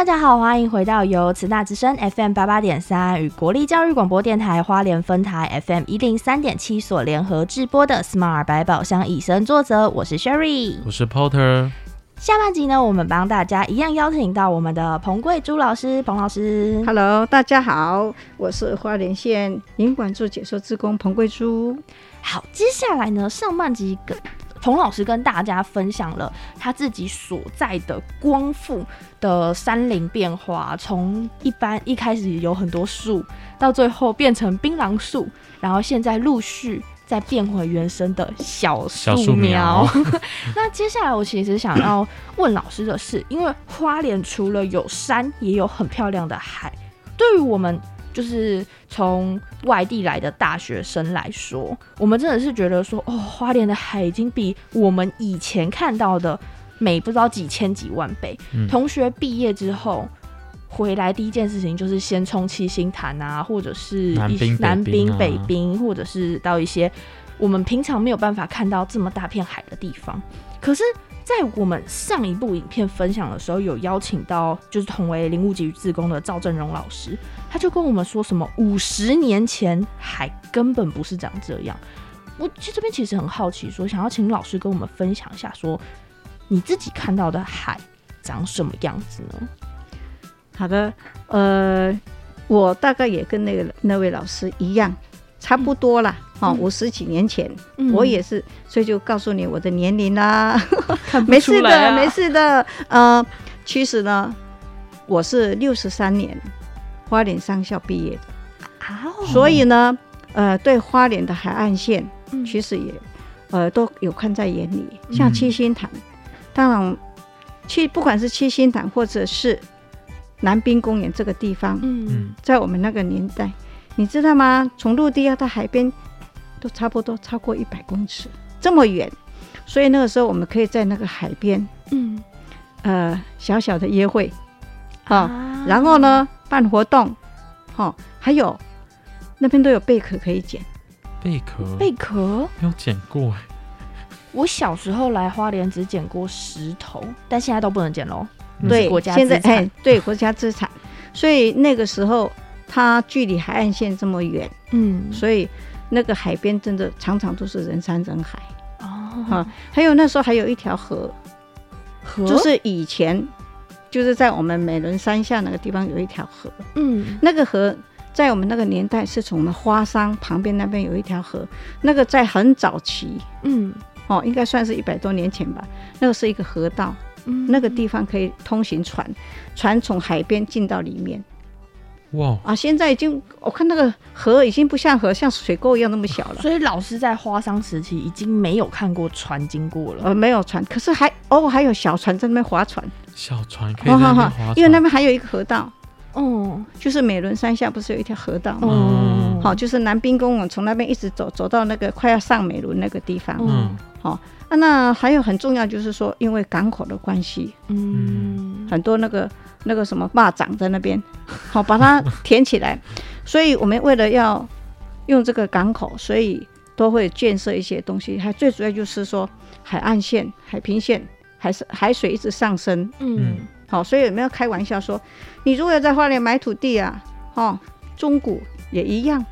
大家好，欢迎回到由慈大之声 FM 八八点三与国立教育广播电台花莲分台 FM 一零三点七所联合制播的 Smart 百宝箱以身作则，我是 Sherry，我是 Porter。下半集呢，我们帮大家一样邀请到我们的彭贵珠老师，彭老师。Hello，大家好，我是花莲县营管处解说职工彭桂珠。好，接下来呢，上半集跟彭老师跟大家分享了他自己所在的光复的山林变化，从一般一开始有很多树，到最后变成槟榔树，然后现在陆续再变回原生的小树苗。那接下来我其实想要问老师的是，因为花莲除了有山，也有很漂亮的海，对于我们就是从外地来的大学生来说，我们真的是觉得说，哦，花莲的海已经比我们以前看到的美不知道几千几万倍。嗯同学毕业之后。回来第一件事情就是先冲七星潭啊，或者是一南滨北南滨、滨啊，或者是到一些我们平常没有办法看到这么大片海的地方。可是，在我们上一部影片分享的时候，有邀请到就是同为林务局自工的赵正荣老师，他就跟我们说什么五十年前海根本不是长这样。我其实这边其实很好奇说想要请老师跟我们分享一下说你自己看到的海长什么样子呢？好的，呃，我大概也跟那个那位老师一样，差不多啦。哦，嗯五十几年前，嗯。我也是，所以就告诉你我的年龄啦。没事的，没事的。呃，其实呢，我是六十三年花莲商校毕业的，啊哦，所以呢，呃，对花莲的海岸线嗯。其实也呃都有看在眼里，像嗯七星潭，当然七不管是七星潭或者是南滨公园这个地方，嗯。嗯，在我们那个年代，你知道吗？从陆地要到海边，都差不多超过一百公尺，这么远，所以那个时候我们可以在那个海边，嗯。呃，小小的约会，啊、啊。然后呢办活动，哈、还有那边都有贝壳可以捡。贝壳？贝壳，没有捡过哎，我小时候来花莲只捡过石头，但现在都不能捡喽。嗯对，国家现在资产。哎，对国家资产，所以那个时候它距离海岸线这么远，嗯，所以那个海边真的常常都是人山人海哦啊。还有那时候还有一条河，河就是以前就是在我们美仑山下那个地方有一条河，嗯那个河。在我们那个年代，是从我们花山旁边那边有一条河，那个在很早期嗯哦，应该算是一百多年前吧。那个是一个河道，嗯那个地方可以通行船，船从海边进到里面哇，啊。现在已经，我看那个河已经不像河，像水沟一样那么小了。所以老师在花商时期已经没有看过船经过了。呃，没有船，可是还偶尔还有小船在那边划船，小船可以在那边划船，因为那边还有一个河道，哦，就是美仑山下不是有一条河道吗？嗯，好、就是南滨公园从那边一直走走到那个快要上美仑那个地方。嗯好，啊，那还有很重要就是说，因为港口的关系，嗯很多那个那个什么蚂蚱在那边，好把它填起来。所以我们为了要用这个港口，所以都会建设一些东西。还最主要就是说海岸线、海平线、还是海水一直上升。嗯好，所以有没有开玩笑说，你如果要在花莲买土地啊，哦，中古也一样，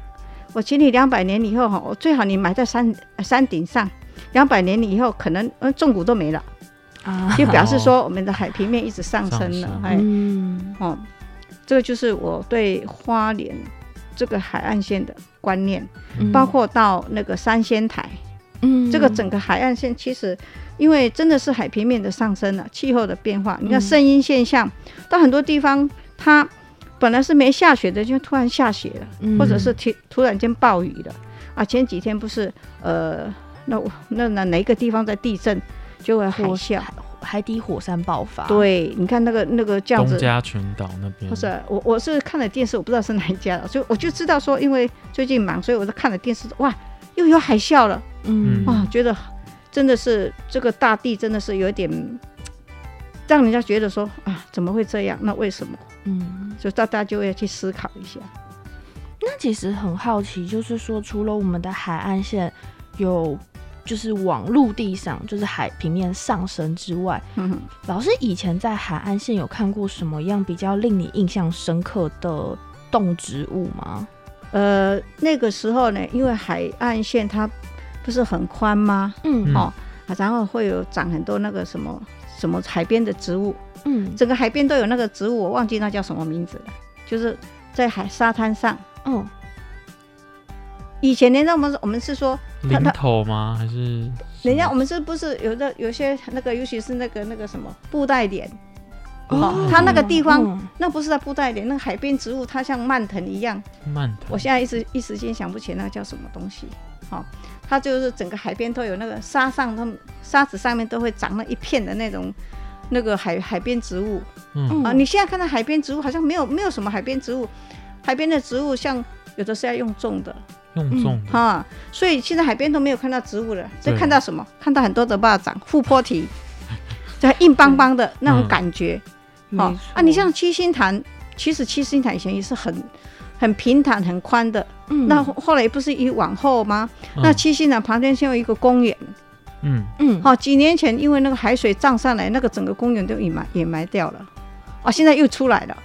我请你两百年以后哈，我最好你买在山山顶上，两百年以后可能呃中古都没了，啊。就表示说我们的海平面一直上升了哎，嗯。哦，这个就是我对花莲这个海岸线的观念，嗯。包括到那个三仙台，嗯。这个整个海岸线其实，因为真的是海平面的上升了，气候的变化，你看嗯声音现象，到很多地方它本来是没下雪的，就突然下雪了，嗯。或者是突突然间暴雨了。啊。前几天不是呃，那那那哪一个地方在地震，就会海啸。海海底火山爆发，，对，你看那个那个这样东，加群岛那边不是我我是看了电视，我不知道是哪一家的，所以我就知道说，因为最近忙，所以我就看了电视，哇，又有海啸了。嗯哇，觉得真的是这个大地真的是有一点，让人家觉得说啊，怎么会这样？那为什么？嗯，就大家就要去思考一下。那其实很好奇，就是说，除了我们的海岸线有就是往陆地上，就是海平面上升之外，嗯，老师以前在海岸线有看过什么样比较令你印象深刻的动植物吗？呃，那个时候呢，因为海岸线它不是很宽吗？嗯嗯哦，啊然后会有长很多那个什么什么海边的植物，嗯整个海边都有那个植物，我忘记那叫什么名字了，就是在海沙滩上。嗯以前人家我们我们是说，零头吗？还是人家我们是不是有的有些那个，尤其是那个那个什么布袋莲，哦，它那个地方、嗯那不是在布袋莲，那个海边植物它像蔓藤一样，蔓藤？我现在一时一时间想不起那个叫什么东西。好、它就是整个海边都有那个沙上，它们沙子上面都会长了一片的那种那个海海边植物嗯啊。你现在看到海边植物好像没有没有什么海边植物，海边的植物像有的是要用种的用种的，哈、所以现在海边都没有看到植物了，就对看到什么？看到很多的蚂蚱、护坡体，在硬邦邦的那种感觉。哦没错啊，你像七星潭，其实七星潭以前也是很很平坦、很宽的。嗯那后后来不是一往后吗？嗯那七星潭旁边现有一个公园。嗯嗯哦，几年前因为那个海水涨上来，那个整个公园都掩埋掩埋掉了。哦，现在又出来了。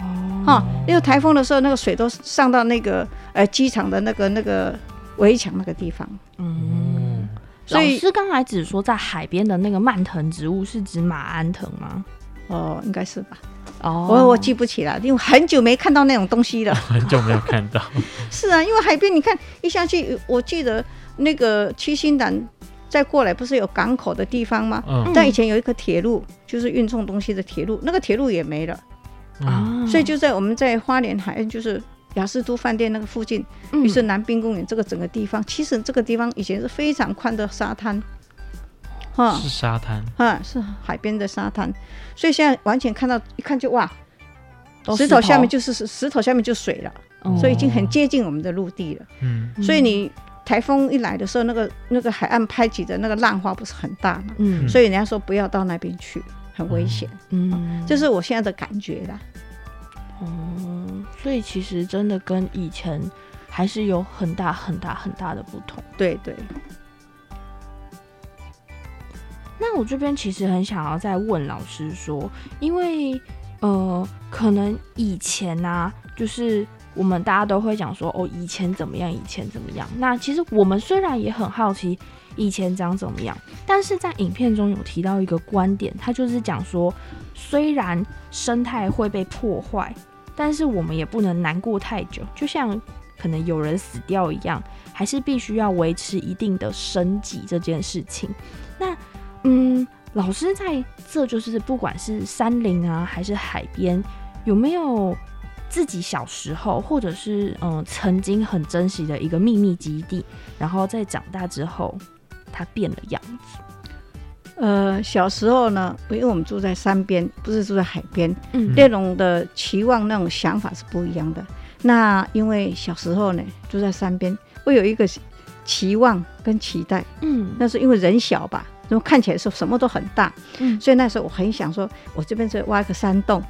哦哈、因为台风的时候，那个水都上到那个呃机场的那个那个围墙那个地方。嗯，所以老师刚才只说在海边的那个蔓藤植物是指马鞍藤吗？哦，应该是吧？哦我我记不起来，因为很久没看到那种东西了。很久没有看到，是啊，因为海边你看一下去，我记得那个七星潭再过来不是有港口的地方吗？嗯但以前有一个铁路，就是运送东西的铁路，那个铁路也没了，嗯啊，所以就在我们在花莲海岸，就是雅士都饭店那个附近，嗯。于是南滨公园这个整个地方，其实这个地方以前是非常宽的沙滩，哈。是沙滩，哈是海边的沙滩，所以现在完全看到一看就哇，石头。下面就是石石头下面就水了，哦。所以已经很接近我们的陆地了。嗯。所以你台风一来的时候，那个那个海岸拍起的那个浪花不是很大嘛？嗯。所以人家说不要到那边去，很危险。嗯这是我现在的感觉啦。哦，所以其实真的跟以前还是有很大很大很大的不同。对对，那我这边其实很想要再问老师说，因为呃，可能以前啊，就是我们大家都会讲说，哦，以前怎么样，以前怎么样。那其实我们虽然也很好奇以前长怎么样，但是在影片中有提到一个观点，他就是讲说，虽然生态会被破坏，但是我们也不能难过太久，就像可能有人死掉一样，还是必须要维持一定的生计这件事情。那嗯，老师在这就是不管是山林啊，还是海边，有没有自己小时候或者是嗯曾经很珍惜的一个秘密基地，然后在长大之后它变了样子？呃，小时候呢，因为我们住在山边，不是住在海边，嗯。那种的期望、那种想法是不一样的。那因为小时候呢，住在山边，会有一个期望跟期待，嗯。那是因为人小吧，然后看起来是什么都很大，嗯。所以那时候我很想说，我这边是挖个山洞，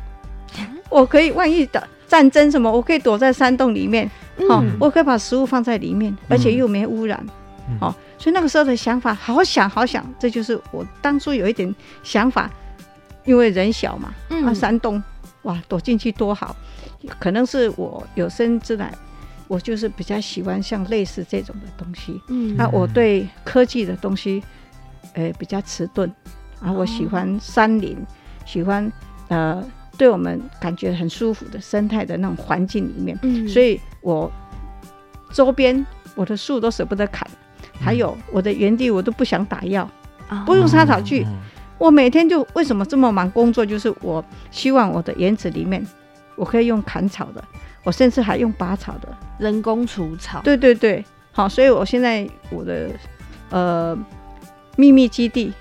我可以万一的战争什么，我可以躲在山洞里面，哦，嗯我可以把食物放在里面，而且又没污染，嗯。哦，所以那个时候的想法好想好想，这就是我当初有一点想法，因为人小嘛，啊，嗯山洞，哇，躲进去多好，可能是我有生之来。我就是比较喜欢像类似这种的东西，嗯。那我对科技的东西，呃，比较迟钝，啊，我喜欢山林，喜欢呃，对我们感觉很舒服的生态的那种环境里面，嗯。所以我周边我的树都舍不得砍，还有我的园地我都不想打药，啊。不用杀草剂，嗯。我每天就为什么这么忙工作，就是我希望我的园子里面我可以用砍草的，我甚至还用拔草的，人工除草，对对对，好，所以我现在我的呃秘密基地，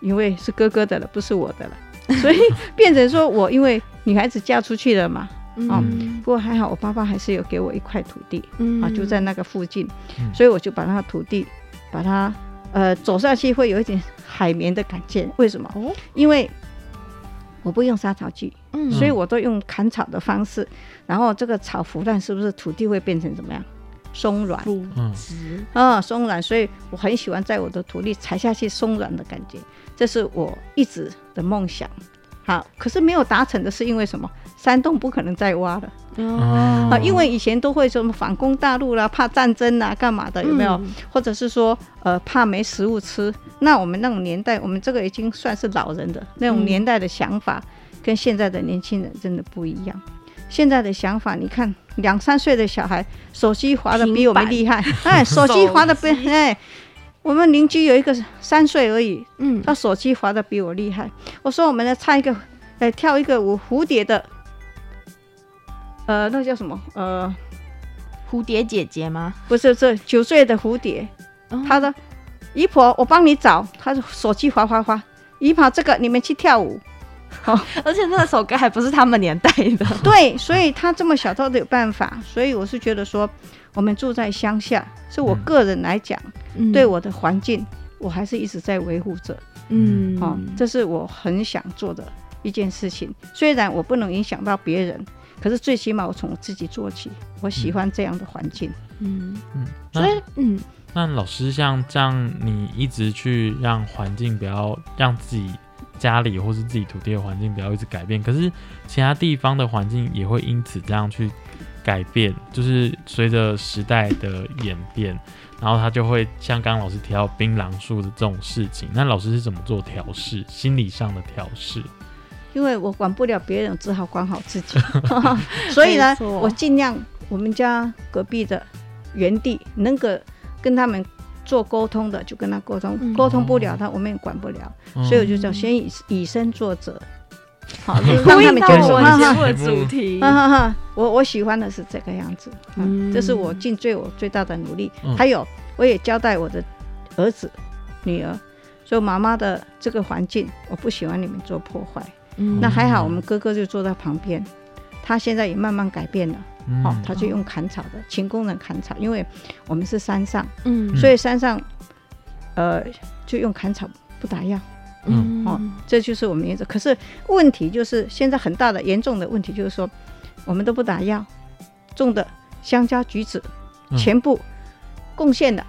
因为是哥哥的了，不是我的了，所以变成说我因为女孩子嫁出去了嘛，嗯。不过还好我爸爸还是有给我一块土地嗯。啊，就在那个附近，嗯。所以我就把那个土地把它呃走下去会有一点海绵的感觉，为什么？哦，因为我不用杀草剂，嗯。所以我都用砍草的方式，然后这个草腐烂是不是土地会变成怎么样？松软，乳嗯，啊，松软，所以我很喜欢在我的土地踩下去松软的感觉，这是我一直的梦想。好，可是没有达成的是因为什么？山洞不可能再挖了哦啊，因为以前都会什么反攻大陆啦，怕战争啦，干嘛的？有没有？嗯或者是说，呃，怕没食物吃。那我们那种年代，我们这个已经算是老人的那种嗯年代的想法，跟现在的年轻人真的不一样。现在的想法，你看两三岁的小孩手机滑的比我们厉害，哎，手机滑的比哎，我们邻居有一个三岁而已，嗯，他手机滑的比我厉害。我说我们来唱一个，来跳一个舞蝴蝶的，呃，那叫什么？呃，蝴蝶姐姐吗？不是，是九岁的蝴蝶，哦他的姨婆，我帮你找，他的手机滑滑滑，姨婆这个你们去跳舞。而且那首歌还不是他们年代的，对，所以他这么小到底有办法，所以我是觉得说，我们住在乡下，是我嗯个人来讲，嗯对，我的环境，我还是一直在维护着。嗯，哦，这是我很想做的一件事情。虽然我不能影响到别人，可是最起码我从我自己做起。我喜欢这样的环境。嗯，嗯，所以嗯，那老师像这样，你一直去让环境不要让自己家里或是自己土地的环境不要一直改变，可是其他地方的环境也会因此这样去改变，就是随着时代的演变，然后他就会像刚刚老师提到槟榔树的这种事情，那老师是怎么做调试，心理上的调试？因为我管不了别人，只好管好自己。所以呢我尽量我们家隔壁的园地能够跟他们做沟通的，就跟他沟通；嗯。沟通不了他，我们也管不了。嗯所以我就叫先以以身作则。好，就是让他们觉得说，我哈哈们节目的主题，哈哈哈，我我喜欢的是这个样子，嗯，嗯。这是我尽最我最大的努力。嗯。还有，我也交代我的儿子、女儿，说妈妈的这个环境，我不喜欢你们做破坏。嗯。那还好，我们哥哥就坐在旁边，他现在也慢慢改变了。嗯哦，他就用砍草的，勤工人砍草，因为我们是山上，嗯所以山上，呃，就用砍草不打药。嗯哦这就是我们原则。可是问题就是现在很大的严重的问题就是说，我们都不打药，种的香蕉、橘子嗯全部贡献了，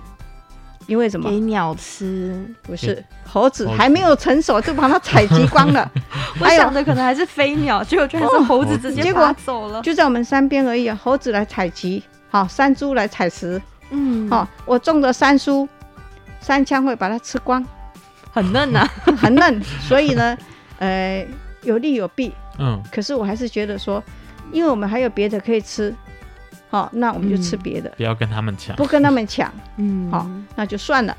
因为什么给？鸟吃，不是猴子还没有成熟就把它采集光了，我想的可能还是飞鸟，结果居然是哦猴子直接结果走了。就在我们山边而已啊。猴子来采集，好、山猪来采食，嗯，好，我种的山蔬，山枪会把它吃光，很嫩啊。很嫩，所以呢，呃，有利有弊。嗯可是我还是觉得说，因为我们还有别的可以吃，好、那我们就吃嗯。别的，不要跟他们抢，不跟他们抢，嗯，好那就算了。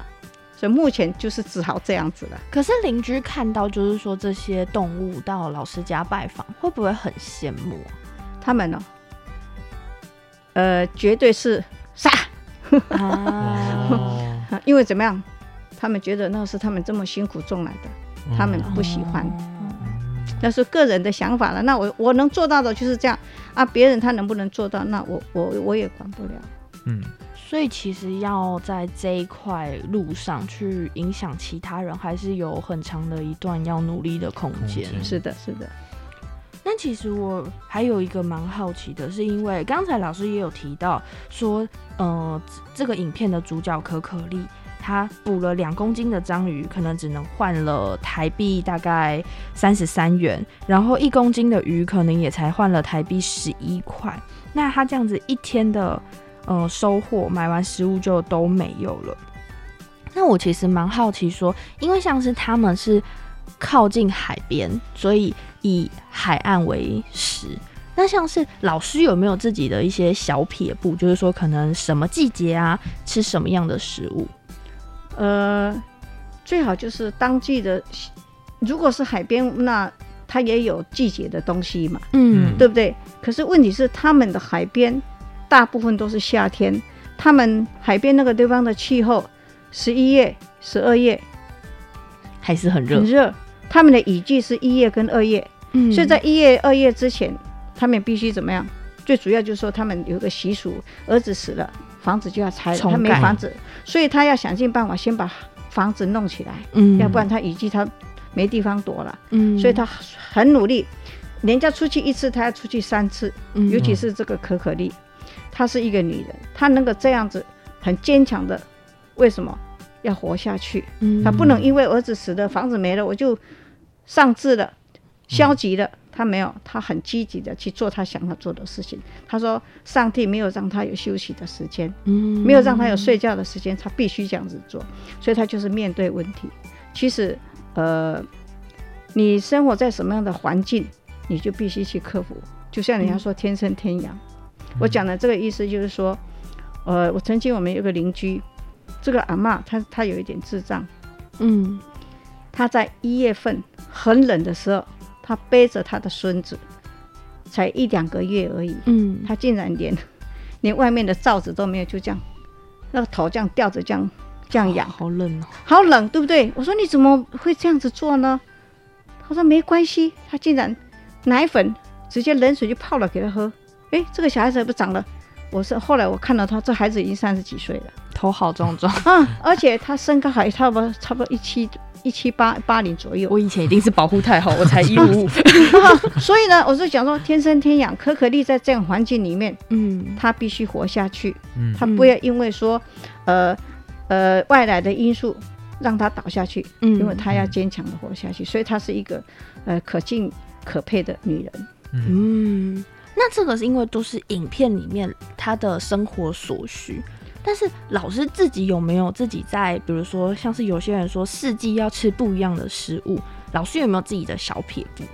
所以目前就是只好这样子了。可是邻居看到，就是说这些动物到老师家拜访，会不会很羡慕啊？他们呢、呃，绝对是杀，因为怎么样？他们觉得那是他们这么辛苦种来的，他们不喜欢。哦那是个人的想法了。那我我能做到的就是这样啊，别人他能不能做到，那我我我也管不了。嗯所以其实要在这一块路上去影响其他人，还是有很长的一段要努力的空间。是的，是的，那其实我还有一个蛮好奇的，是因为刚才老师也有提到说，呃，这个影片的主角可可丽，他捕了两公斤的章鱼，可能只能换了台币大概三十三元，然后一公斤的鱼可能也才换了台币十一块。那他这样子一天的呃收获，买完食物就都没有了。那我其实蛮好奇说，因为像是他们是靠近海边，所以以海岸为食。那像是老师有没有自己的一些小撇步，就是说可能什么季节啊，吃什么样的食物？呃，最好就是当季的，如果是海边，那它也有季节的东西嘛，嗯对不对？可是问题是，他们的海边大部分都是夏天，他们海边那个地方的气候，十一月、十二月还是很热很，热，他们的雨季是一月跟二月，嗯所以在一月、二月之前，他们必须怎么样？最主要就是说，他们有个习俗，儿子死了，房子就要拆了，他没房子，所以他要想尽办法先把房子弄起来，嗯要不然他雨季他没地方躲了，嗯所以他很努力。人家出去一次，他要出去三次，嗯尤其是这个可可丽。她是一个女人，她能够这样子很坚强的，为什么要活下去？嗯她不能因为儿子死了，房子没了，我就丧志了、消极了。她没有，他很积极的去做他想要做的事情。他说，上帝没有让他有休息的时间，嗯没有让他有睡觉的时间，他必须这样子做。所以他就是面对问题。其实，呃，你生活在什么样的环境，你就必须去克服。就像人家说天生天养，我讲的这个意思就是说，呃，我曾经我们有个邻居，这个阿嬷她她有一点智障，嗯她在一月份很冷的时候，她背着他的孙子，才一两个月而已，嗯他竟然连连外面的罩子都没有，就这样，那个头这样吊着这样这样仰，好冷哦，好冷，对不对？我说你怎么会这样子做呢？他说没关系，他竟然奶粉直接冷水就泡了给他喝。诶，这个小孩子还不长了。我是后来我看到他，这孩子已经三十几岁了头好壮壮。啊，而且他身高还差不多差不多一七一七八八零左右。我以前一定是保护太好，我才一五五。所以呢，我是讲说天生天养，可可丽在这样环境里面，嗯她必须活下去，嗯她不要因为说呃呃外来的因素让她倒下去，嗯因为她要坚强的活下去，所以她是一个呃可敬可佩的女人。嗯，那这个是因为都是影片里面他的生活所需。但是老师自己有没有自己在，比如说像是有些人说四季要吃不一样的食物，老师有没有自己的小撇步？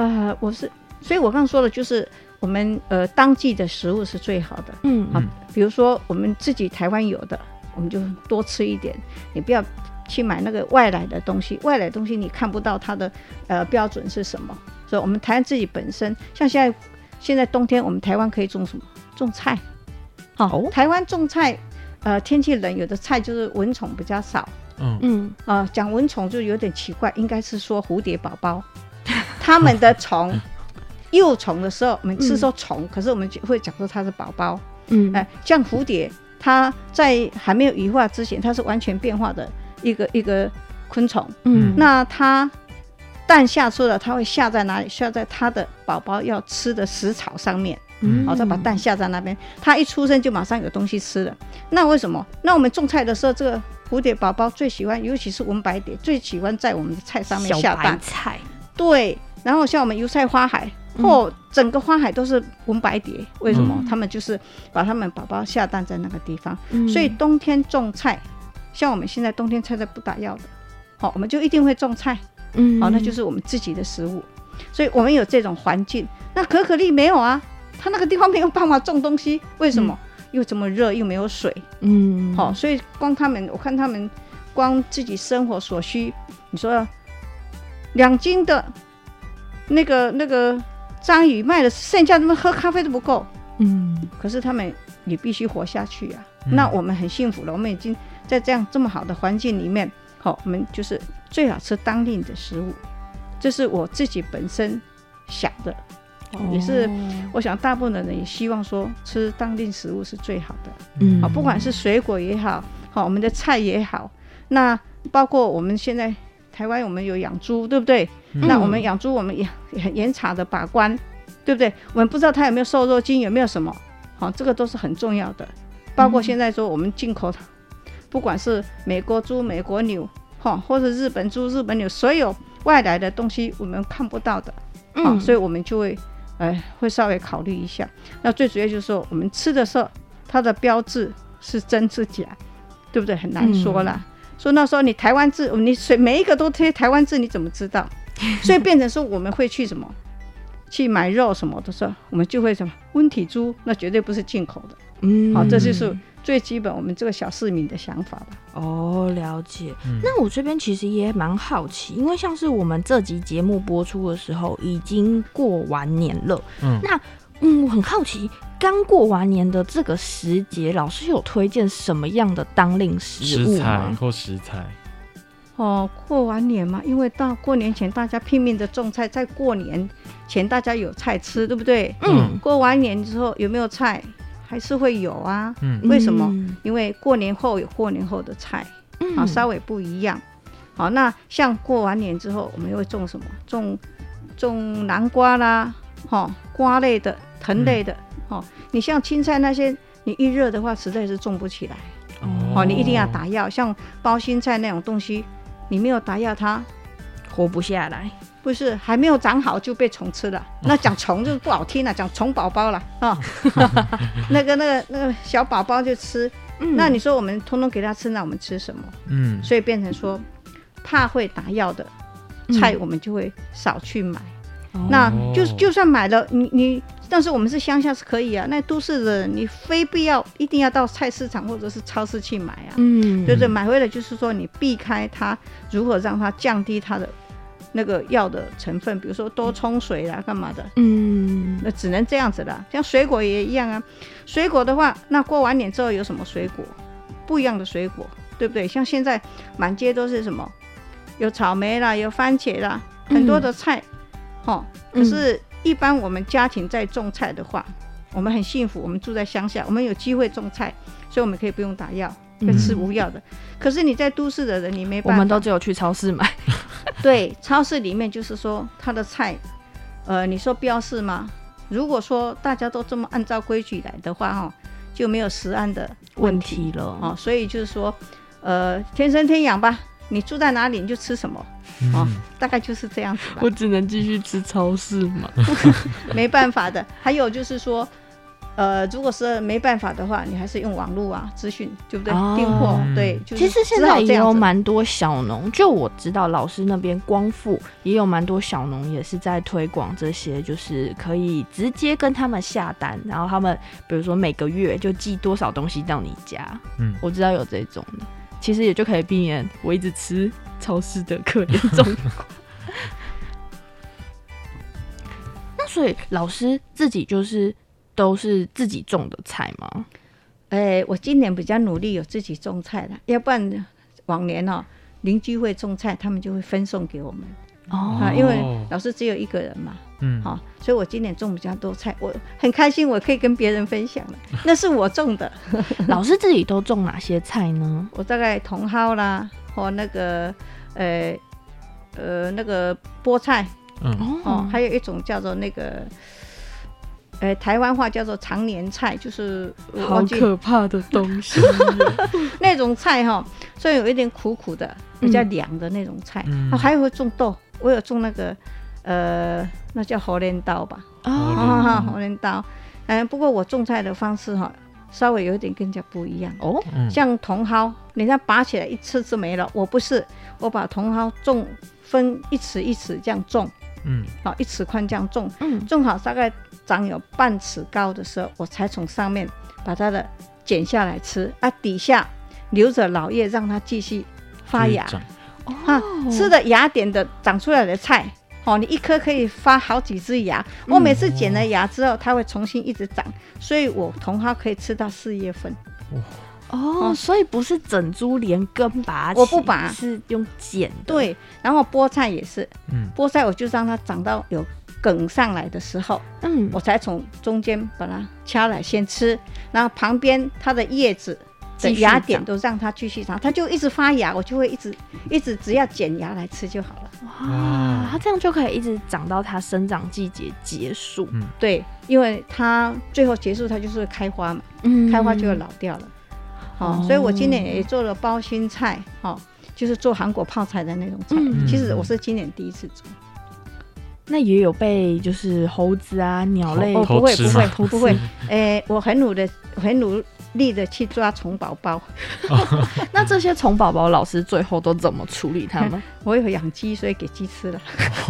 啊、我是，所以我刚刚说的就是我们呃当季的食物是最好的。嗯好，比如说我们自己台湾有的，我们就多吃一点，你不要去买那个外来的东西。外来的东西你看不到它的呃标准是什么，所以我们台湾自己本身，像现在现在冬天我们台湾可以种什么？种菜。好、哦台湾种菜，呃，天气冷，有的菜就是蚊虫比较少。嗯嗯啊，讲蚊虫就有点奇怪，应该是说蝴蝶宝宝，它们的虫幼虫的时候，我们是说虫，可是我们就会讲说它是宝宝。嗯哎、像蝴蝶，它在还没有羽化之前，它是完全变化的一个一个昆虫。嗯那它蛋下出了，它会下在哪里？下在它的宝宝要吃的食草上面。嗯好，再把蛋下在那边，它一出生就马上有东西吃了。那为什么？那我们种菜的时候，这个蝴蝶宝宝最喜欢，尤其是文白蝶，最喜欢在我们的菜上面下蛋。菜，对，然后像我们油菜花海，嗯或整个花海都是文白蝶，为什么？嗯他们就是把他们宝宝下蛋在那个地方。嗯所以冬天种菜，像我们现在冬天菜菜不打药的，好，我们就一定会种菜。嗯好，那就是我们自己的食物，所以我们有这种环境。那可可丽没有啊，它那个地方没有办法种东西，为什么？又这么热，又没有水，嗯好、所以光他们，我看他们光自己生活所需，你说两斤的那个那个章鱼卖了，剩下他们喝咖啡都不够，嗯可是他们也必须活下去啊。嗯那我们很幸福了，我们已经在这样这么好的环境里面，好、我们就是最好吃当令的食物，这是我自己本身想的，哦也是哦我想大部分的人也希望说吃当令食物是最好的。嗯好，不管是水果也好，好我们的菜也好，那包括我们现在台湾我们有养猪，对不对？嗯那我们养猪，我们也也很严查的把关，对不对？我们不知道它有没有瘦肉精，有没有什么，好，这个都是很重要的。包括现在说我们进口，不管是美国猪、美国牛，哈，或者日本猪、日本牛，所有外来的东西我们看不到的，啊，嗯所以我们就会，哎，会稍微考虑一下。那最主要就是说，我们吃的时候，它的标志是真是假，对不对？很难说啦。说那时候你台湾字，你谁每一个都贴台湾字，你怎么知道？所以变成说我们会去什么？去买肉什么的时候，我们就会什么温体猪，那绝对不是进口的。嗯好、这就是最基本我们这个小市民的想法吧。哦，了解。嗯那我这边其实也蛮好奇，因为像是我们这集节目播出的时候，已经过完年了。嗯那嗯，我很好奇，刚过完年的这个时节，老师有推荐什么样的当令食食材物吗？或食材，哦，过完年嘛，因为到过年前大家拼命的种菜，在过年前大家有菜吃，对不对？嗯，过完年之后有没有菜？还是会有啊，嗯为什么嗯因为过年后有过年后的菜，嗯啊，稍微不一样。好，那像过完年之后，我们会种什么？种种南瓜啦，哈、瓜类的、藤类的，哈、你像青菜那些你一热的话，实在是种不起来。哦，你一定要打药，像包心菜那种东西，你没有打药，它活不下来。不是还没有长好就被虫吃了，那讲虫就不好听了，讲虫宝宝了啊。那个那个那个小宝宝就吃，那你说我们通通给他吃，那我们吃什么？嗯，所以变成说，怕会打药的菜，我们就会少去买。那就就算买了，你你，但是我们是乡下是可以啊。那都市的你非必要一定要到菜市场或者是超市去买啊。嗯，就是，买回来就是说你避开它，如何让它降低它的那个药的成分，比如说多冲水啦，干嘛的？嗯，那只能这样子了。像水果也一样啊，水果的话，那过完年之后有什么水果？不一样的水果，对不对？像现在满街都是什么？有草莓啦，有番茄啦，很多的菜。哦，可是，一般我们家庭在种菜的话，我们很幸福。我们住在乡下，我们有机会种菜，所以我们可以不用打药，可以吃无药的。可是你在都市的人，你没办法。我们都只有去超市买。对，超市里面就是说，它的菜，呃，你说标示吗？如果说大家都这么按照规矩来的话，哈，就没有食安的问题了。哦，所以就是说，呃，天生天养吧。你住在哪里，你就吃什么，哦，大概就是这样子吧。我只能继续吃超市嘛，没办法的。还有就是说，呃，如果是没办法的话，你还是用网络啊，资讯，对不对？订货，对。其实现在也有蛮多小农，就我知道老师那边光复也有蛮多小农也是在推广这些，就是可以直接跟他们下单，然后他们比如说每个月就寄多少东西到你家。嗯，我知道有这种的。其实也就可以避免我一直吃超市的可怜状况。那所以老师自己就是都是自己种的菜吗？哎，我今年比较努力有自己种菜了，要不然往年哦邻居会种菜，他们就会分送给我们。哦，因为老师只有一个人嘛。嗯，好，所以我今年种比较多菜，我很开心，我可以跟别人分享了。那是我种的。老师自己都种哪些菜呢？我大概茼蒿啦，或那个呃呃那个菠菜，嗯哦，还有一种叫做那个，呃台湾话叫做常年菜，就是好可怕的东西。那种菜哈，虽然有一点苦苦的，比较凉的那种菜。嗯，还有会种豆，我有种那个。呃，那叫猴镰刀吧，啊，火镰刀，嗯，不过我种菜的方式哈，稍微有点跟人家不一样哦。像茼蒿，人家拔起来一次就没了，我不是，我把茼蒿种分一尺一尺这样种，嗯，好，一尺宽这样种，嗯，种好大概长有半尺高的时候，我才从上面把它的剪下来吃，啊，底下留着老叶让它继续发芽，哈，吃的芽点的长出来的菜。哦，你一颗可以发好几只芽。我每次剪了芽之后，它会重新一直长，所以我茼蒿可以吃到四月份。哦，所以不是整株连根拔起，我不拔，是用剪。对，然后菠菜也是，嗯，菠菜我就让它长到有梗上来的时候，嗯，我才从中间把它掐来先吃，然后旁边它的叶子。芽点都让它继续长，它就一直发芽，我就会一直一直只要剪芽来吃就好了。哇，它这样就可以一直长到它生长季节结束。嗯，对，因为它最后结束它就是开花嘛，嗯，开花就会老掉了。好，所以我今年也做了包心菜，哈，就是做韩国泡菜的那种菜。其实我是今年第一次做。那也有被就是猴子啊、鸟类不会不会不会，诶，我很努的很努。力的去抓虫宝宝，那这些虫宝宝老师最后都怎么处理它们？我有养鸡，所以给鸡吃了，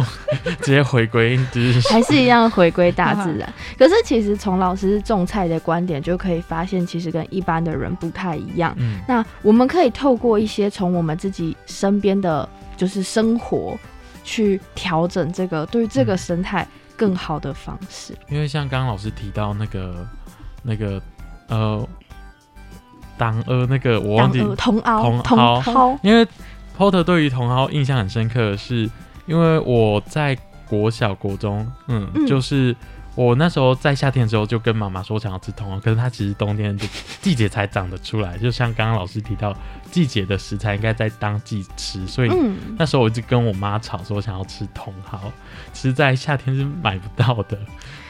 直接回归还是一样回归大自然。可是其实从老师种菜的观点就可以发现，其实跟一般的人不太一样。那我们可以透过一些从我们自己身边的就是生活去调整这个对于这个生态更好的方式。因为像刚刚老师提到那个那个呃。党呃，那个我忘记茼蒿，茼蒿，因为 Porter 对于茼蒿印象很深刻，是因为我在国小国中，嗯，就是我那时候在夏天的时候就跟妈妈说我想要吃茼蒿，可是它其实冬天就季节才长得出来，就像刚刚老师提到，季节的食材应该在当季吃，所以嗯，那时候我就跟我妈吵说我想要吃茼蒿，其实在夏天是买不到的。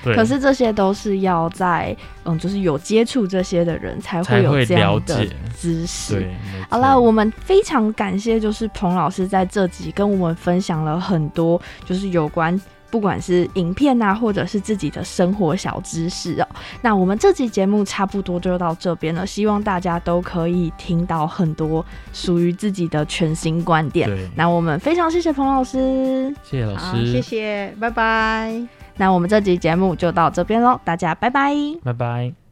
对，可是这些都是要在嗯，就是有接触这些的人才会有这样了的解。知识。对，好了，我们非常感谢，就是彭老师在这集跟我们分享了很多，就是有关不管是影片啊，或者是自己的生活小知识哦。那我们这期节目差不多就到这边了，希望大家都可以听到很多属于自己的全新观点。那我们非常谢谢彭老师，谢谢老，师，谢谢，拜拜。那我们这集节目就到这边喽，大家拜拜。拜拜。